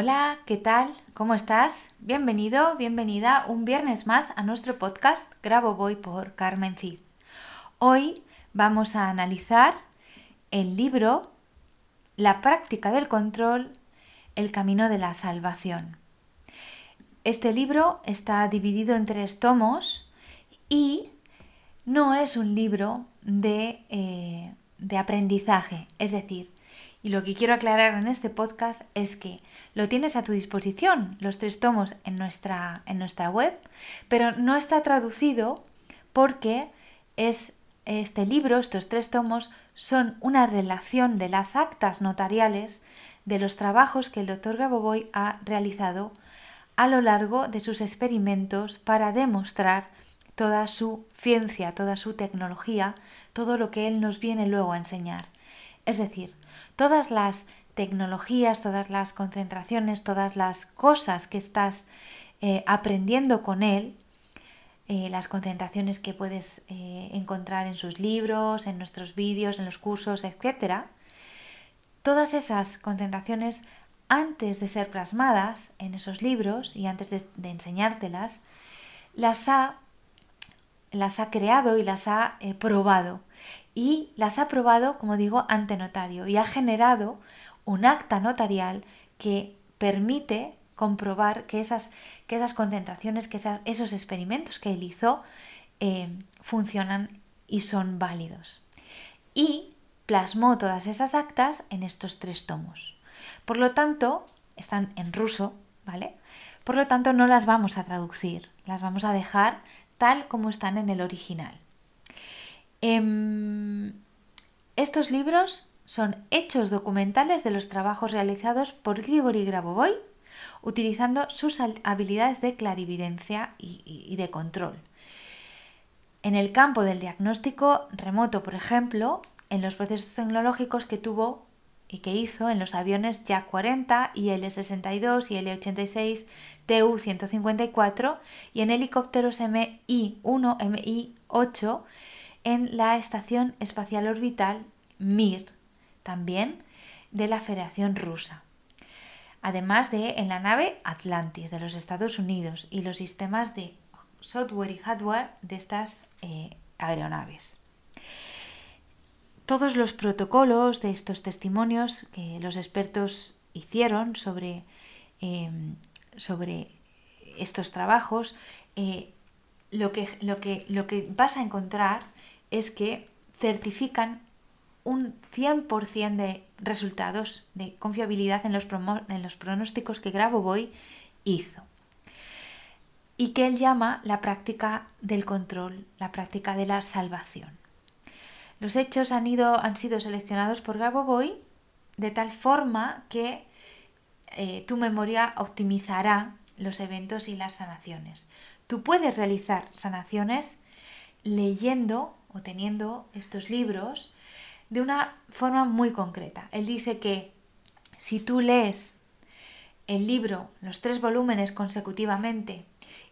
Hola, ¿qué tal? ¿Cómo estás? Bienvenido, bienvenida un viernes más a nuestro podcast Grabo Voy por Carmen Cid. Hoy vamos a analizar el libro La práctica del control, el camino de la salvación. Este libro está dividido en tres tomos y no es un libro de, eh, de aprendizaje, es decir, y lo que quiero aclarar en este podcast es que lo tienes a tu disposición, los tres tomos en nuestra, en nuestra web, pero no está traducido porque es este libro, estos tres tomos, son una relación de las actas notariales de los trabajos que el doctor Grabovoi ha realizado a lo largo de sus experimentos para demostrar toda su ciencia, toda su tecnología, todo lo que él nos viene luego a enseñar. Es decir, todas las tecnologías, todas las concentraciones, todas las cosas que estás eh, aprendiendo con él, eh, las concentraciones que puedes eh, encontrar en sus libros, en nuestros vídeos, en los cursos, etc. Todas esas concentraciones, antes de ser plasmadas en esos libros y antes de, de enseñártelas, las ha, las ha creado y las ha probado y las ha probado, como digo, ante notario y ha generado un acta notarial que permite comprobar que esas, que esas concentraciones, que esos experimentos que él hizo eh, funcionan y son válidos. Y plasmó todas esas actas en estos tres tomos. Por lo tanto, están en ruso, ¿vale? Por lo tanto, no las vamos a traducir, las vamos a dejar tal como están en el original. Em, estos libros son hechos documentales de los trabajos realizados por Grigori Grabovoi utilizando sus habilidades de clarividencia y, de control. En el campo del diagnóstico remoto, por ejemplo, en los procesos tecnológicos que tuvo y que hizo en los aviones Jak 40, IL-62 y L-86, TU-154 y en helicópteros MI-1, MI-8 en la Estación Espacial Orbital Mir, también de la Federación Rusa. Además de en la nave Atlantis de los Estados Unidos y los sistemas de software y hardware de estas eh, aeronaves. Todos los protocolos de estos testimonios que los expertos hicieron sobre, em, sobre estos trabajos, eh, lo, que, lo, que, lo que vas a encontrar es que certifican un 100% de resultados de confiabilidad en los, en los pronósticos que Grabovoi hizo y que él llama la práctica del control, la práctica de la salvación. Los hechos han, ido, han sido seleccionados por Grabovoi de tal forma que eh, tu memoria optimizará los eventos y las sanaciones. Tú puedes realizar sanaciones leyendo o teniendo estos libros de una forma muy concreta. Él dice que si tú lees el libro, los tres volúmenes consecutivamente,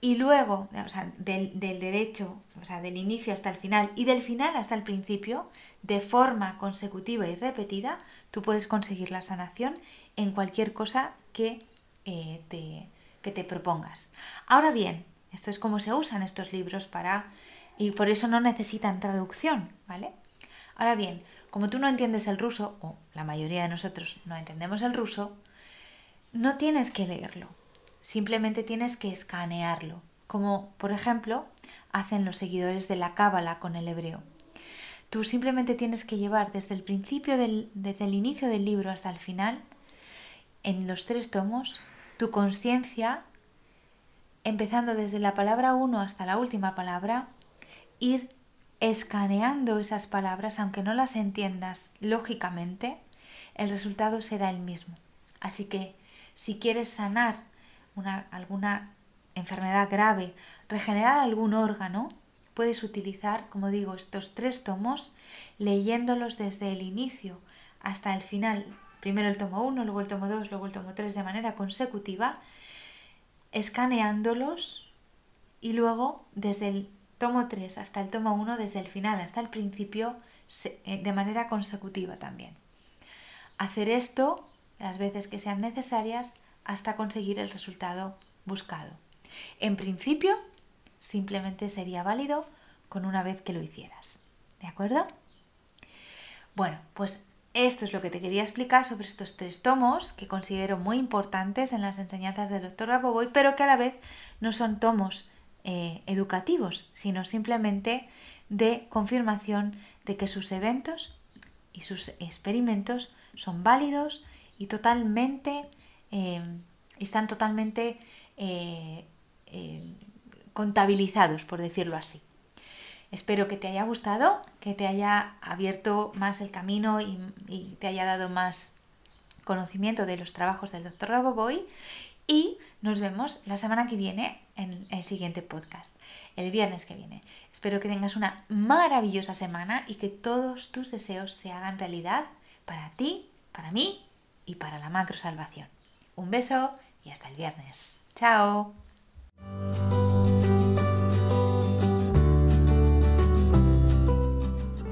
y luego, o sea, del, derecho, o sea, del inicio hasta el final y del final hasta el principio, de forma consecutiva y repetida, tú puedes conseguir la sanación en cualquier cosa que, eh, te, que te propongas. Ahora bien, esto es como se usan estos libros para y por eso no necesitan traducción, ¿vale? Ahora bien, como tú no entiendes el ruso, o la mayoría de nosotros no entendemos el ruso, no tienes que leerlo, simplemente tienes que escanearlo, como por ejemplo hacen los seguidores de la Cábala con el hebreo. Tú simplemente tienes que llevar desde el principio, del, desde el inicio del libro hasta el final, en los tres tomos, tu conciencia, empezando desde la palabra 1 hasta la última palabra, ir escaneando esas palabras, aunque no las entiendas lógicamente, el resultado será el mismo. Así que si quieres sanar una, alguna enfermedad grave, regenerar algún órgano, puedes utilizar, como digo, estos tres tomos leyéndolos desde el inicio hasta el final. Primero el tomo 1, luego el tomo 2, luego el tomo 3 de manera consecutiva, escaneándolos y luego desde el tomo 3 hasta el tomo 1, desde el final hasta el principio, eh, de manera consecutiva también. Hacer esto las veces que sean necesarias hasta conseguir el resultado buscado. En principio, simplemente sería válido con una vez que lo hicieras. ¿De acuerdo? Bueno, pues esto es lo que te quería explicar sobre estos tres tomos que considero muy importantes en las enseñanzas del doctor Raboboy, pero que a la vez no son tomos eh, educativos, sino simplemente de confirmación de que sus eventos y sus experimentos son válidos y totalmente eh, están totalmente eh, contabilizados, por decirlo así. Espero que te haya gustado, que te haya abierto más el camino y, te haya dado más conocimiento de los trabajos del Dr. Roboboy y nos vemos la semana que viene en el siguiente podcast, el viernes que viene. Espero que tengas una maravillosa semana y que todos tus deseos se hagan realidad para ti, para mí y para la macro salvación. Un beso y hasta el viernes. Chao.